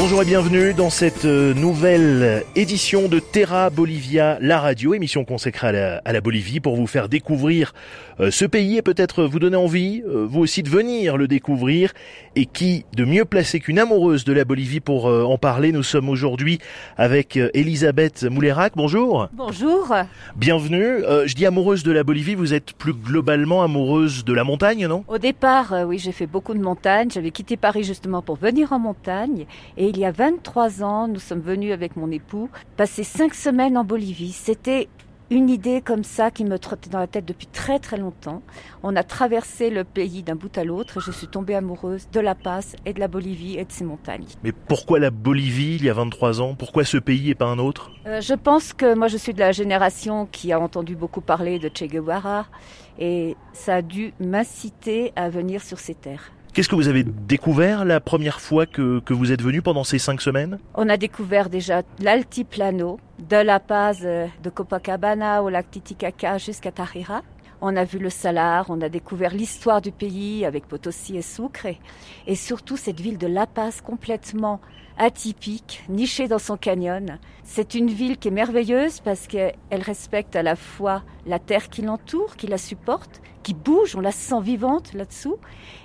Bonjour et bienvenue dans cette euh, nouvelle édition de Terra Bolivia, la radio, émission consacrée à la, à la Bolivie pour vous faire découvrir euh, ce pays et peut-être vous donner envie, euh, vous aussi, de venir le découvrir. Et qui de mieux placé qu'une amoureuse de la Bolivie pour en parler Nous sommes aujourd'hui avec Elisabeth Moulerac. Bonjour. Bonjour. Bienvenue. je dis amoureuse de la Bolivie, vous êtes plus globalement amoureuse de la montagne, non? Au départ, oui, j'ai fait beaucoup de montagne. J'avais quitté Paris justement pour venir en montagne. Et il y a 23 ans, nous sommes venus avec mon époux passer cinq semaines en Bolivie. C'était une idée comme ça qui me trottait dans la tête depuis très très longtemps. On a traversé le pays d'un bout à l'autre et je suis tombée amoureuse de La Paz et de la Bolivie et de ses montagnes. Mais pourquoi la Bolivie il y a 23 ans? Pourquoi ce pays et pas un autre? Euh, Je pense que moi je suis de la génération qui a entendu beaucoup parler de Che Guevara et ça a dû m'inciter à venir sur ces terres. Qu'est-ce que vous avez découvert la première fois que, vous êtes venu pendant ces cinq semaines? On a découvert déjà l'altiplano, de La Paz, euh, de Copacabana au lac Titicaca jusqu'à Tarira. On a vu le Salar, on a découvert l'histoire du pays avec Potosi et Sucre. Et surtout cette ville de La Paz complètement atypique, nichée dans son canyon. C'est une ville qui est merveilleuse parce qu'elle respecte à la fois la terre qui l'entoure, qui la supporte, qui bouge, on la sent vivante là-dessous,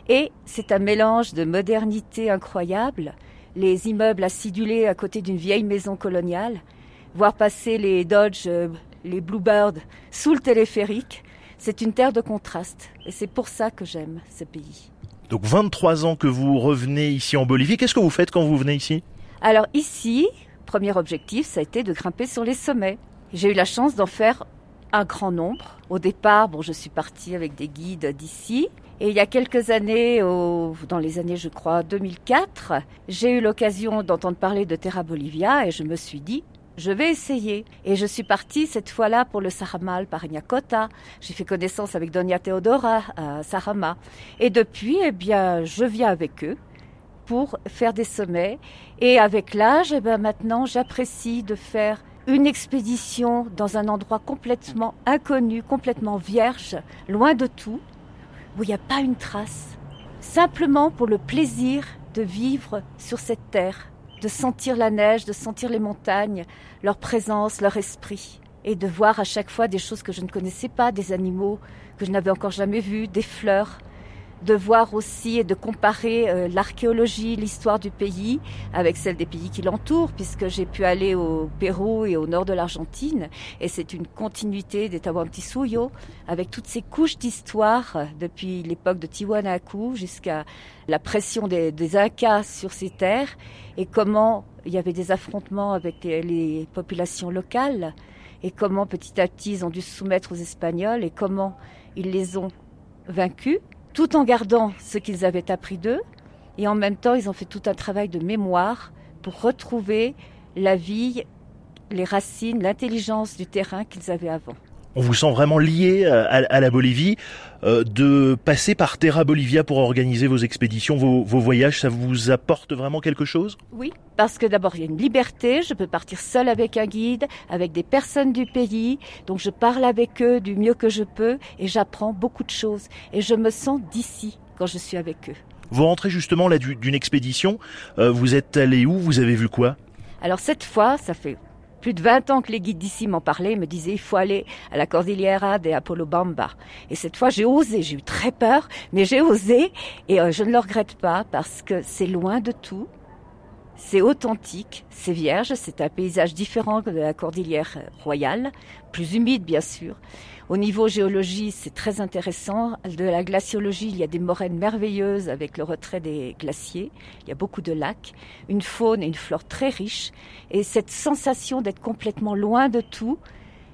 et c'est un mélange de modernité incroyable, les immeubles acidulés à côté d'une vieille maison coloniale, voir passer les Dodge, euh, les Bluebird sous le téléphérique, c'est une terre de contraste et c'est pour ça que j'aime ce pays. Donc 23 ans que vous revenez ici en Bolivie. Qu'est-ce que vous faites quand vous venez ici? Alors ici, premier objectif, ça a été de grimper sur les sommets. J'ai eu la chance d'en faire un grand nombre. Au départ, bon, je suis partie avec des guides d'ici. Et il y a quelques années, dans les années, je crois, 2004, j'ai eu l'occasion d'entendre parler de Terra Bolivia et je me suis dit, je vais essayer. Et je suis partie cette fois-là pour le Saramal par Iñacota. J'ai fait connaissance avec Donia Teodora à Sarama. Et depuis, eh bien, je viens avec eux pour faire des sommets. Et avec l'âge, eh bien, maintenant, j'apprécie de faire une expédition dans un endroit complètement inconnu, complètement vierge, loin de tout, où il n'y a pas une trace. Simplement pour le plaisir de vivre sur cette terre de sentir la neige, de sentir les montagnes, leur présence, leur esprit, et de voir à chaque fois des choses que je ne connaissais pas, des animaux que je n'avais encore jamais vus, des fleurs, de voir aussi et de comparer euh, l'archéologie, l'histoire du pays avec celle des pays qui l'entourent, puisque j'ai pu aller au Pérou et au nord de l'Argentine, et c'est une continuité des Tahuantinsuyo, avec toutes ces couches d'histoire euh, depuis l'époque de Tiwanaku jusqu'à la pression des, Incas sur ces terres, et comment il y avait des affrontements avec les, les populations locales, et comment petit à petit ils ont dû se soumettre aux Espagnols, et comment ils les ont vaincus tout en gardant ce qu'ils avaient appris d'eux, et en même temps, ils ont fait tout un travail de mémoire pour retrouver la vie, les racines, l'intelligence du terrain qu'ils avaient avant on vous sent vraiment lié euh, à, la Bolivie, euh, de passer par Terra Bolivia pour organiser vos expéditions, vos, voyages, ça vous apporte vraiment quelque chose? Oui, parce que d'abord il y a une liberté, je peux partir seule avec un guide, avec des personnes du pays, donc je parle avec eux du mieux que je peux et j'apprends beaucoup de choses et je me sens d'ici quand je suis avec eux. Vous rentrez justement là d'une expédition, euh, vous êtes allé où, vous avez vu quoi? Alors cette fois, ça fait plus de 20 ans que les guides d'ici m'en parlaient, me disaient il faut aller à la Cordillera de Apollo Bamba. Et cette fois, j'ai osé, j'ai eu très peur, mais j'ai osé et euh, je ne le regrette pas parce que c'est loin de tout. C'est authentique, c'est vierge, c'est un paysage différent de la cordillère royale, plus humide bien sûr. Au niveau géologie, c'est très intéressant. De la glaciologie, il y a des moraines merveilleuses avec le retrait des glaciers. Il y a beaucoup de lacs, une faune et une flore très riches. Et cette sensation d'être complètement loin de tout,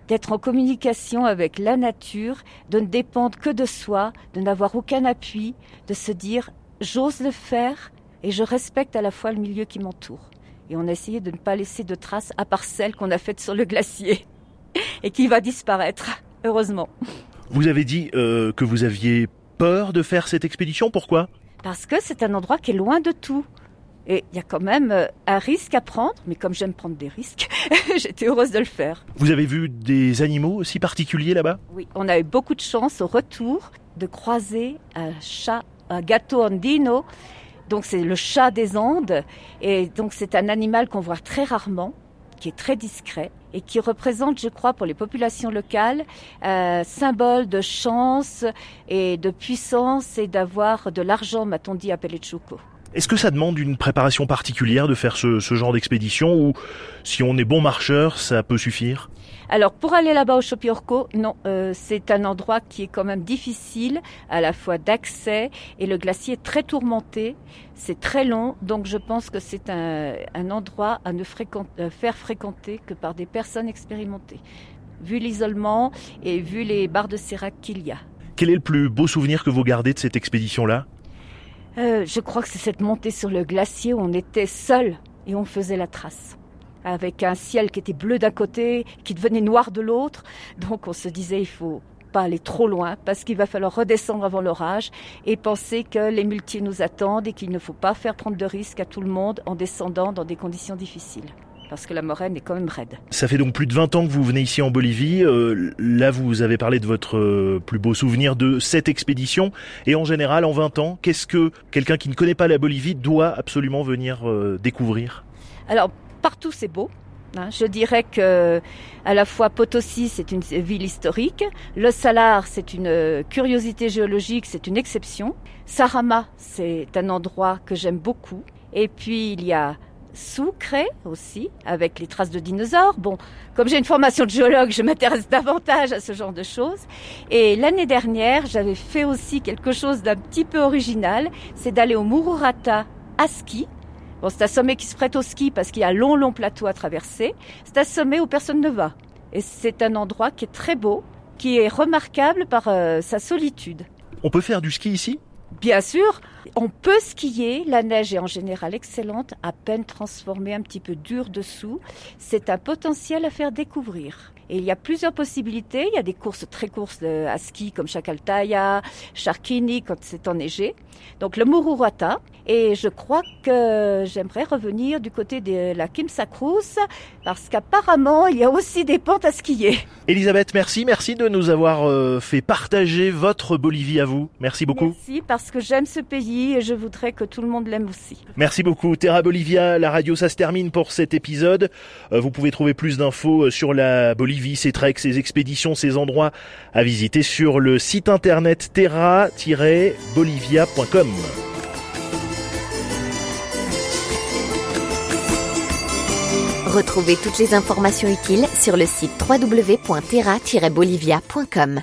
d'être en communication avec la nature, de ne dépendre que de soi, de n'avoir aucun appui, de se dire j'ose le faire et je respecte à la fois le milieu qui m'entoure. Et on a essayé de ne pas laisser de traces à part celles qu'on a faites sur le glacier et qui va disparaître heureusement. Vous avez dit euh, que vous aviez peur de faire cette expédition, pourquoi? Parce que c'est un endroit qui est loin de tout. Et il y a quand même euh, un risque à prendre, mais comme j'aime prendre des risques, j'étais heureuse de le faire. Vous avez vu des animaux aussi particuliers là-bas? Oui, on a eu beaucoup de chance au retour de croiser un chat, un gâteau andino. Donc c'est le chat des Andes. Et donc c'est un animal qu'on voit très rarement, qui est très discret et qui représente, je crois, pour les populations locales, un symbole de chance et de puissance et d'avoir de l'argent, m'a-t-on dit à Pelechuco. Est-ce que ça demande une préparation particulière de faire ce genre d'expédition ou si on est bon marcheur, ça peut suffire? Alors pour aller là-bas au Chopiorco, non, euh, c'est un endroit qui est quand même difficile à la fois d'accès et le glacier est très tourmenté, c'est très long, donc je pense que c'est un, un, endroit à ne euh, faire fréquenter que par des personnes expérimentées, vu l'isolement et vu les barres de sérac qu'il y a. Quel est le plus beau souvenir que vous gardez de cette expédition-là? Euh, Je crois que c'est cette montée sur le glacier où on était seul et on faisait la trace avec un ciel qui était bleu d'un côté, qui devenait noir de l'autre. Donc on se disait il faut pas aller trop loin parce qu'il va falloir redescendre avant l'orage et penser que les muletiers nous attendent et qu'il ne faut pas faire prendre de risques à tout le monde en descendant dans des conditions difficiles. Parce que la moraine est quand même raide. Ça fait donc plus de 20 ans que vous venez ici en Bolivie. Euh, là, vous avez parlé de votre euh, plus beau souvenir de cette expédition. Et en général, en 20 ans, qu'est-ce que quelqu'un qui ne connaît pas la Bolivie doit absolument venir euh, découvrir? Alors, partout c'est beau. Hein. Je dirais que à la fois Potosi, c'est une ville historique, Le Salar, c'est une curiosité géologique, c'est une exception. Sarama, c'est un endroit que j'aime beaucoup. Et puis il y a Sucre aussi, avec les traces de dinosaures. Bon, comme j'ai une formation de géologue, je m'intéresse davantage à ce genre de choses. Et l'année dernière, j'avais fait aussi quelque chose d'un petit peu original, c'est d'aller au Mururata à ski, Bon, c'est un sommet qui se prête au ski parce qu'il y a un long, long plateau à traverser. C'est un sommet où personne ne va. Et c'est un endroit qui est très beau, qui est remarquable par euh, sa solitude. On peut faire du ski ici? Bien sûr, on peut skier. La neige est en général excellente, à peine transformée, un petit peu dure dessous. C'est un potentiel à faire découvrir. Et il y a plusieurs possibilités. Il y a des courses très courtes à ski comme Chakaltaya, Charkini quand c'est enneigé. Donc le Mururata. Et je crois que j'aimerais revenir du côté de la Kimsa Cruz parce qu'apparemment il y a aussi des pentes à skier. Elisabeth, merci, merci de nous avoir euh, fait partager votre Bolivie à vous. Merci beaucoup. Merci parce que j'aime ce pays et je voudrais que tout le monde l'aime aussi. Merci beaucoup. Terra Bolivia, la radio, ça se termine pour cet épisode. Euh, vous pouvez trouver plus d'infos euh, sur la Bolivie, ses treks, ses expéditions, ses endroits à visiter sur le site internet terra-bolivia.com. Retrouvez toutes les informations utiles sur le site www.terra-bolivia.com.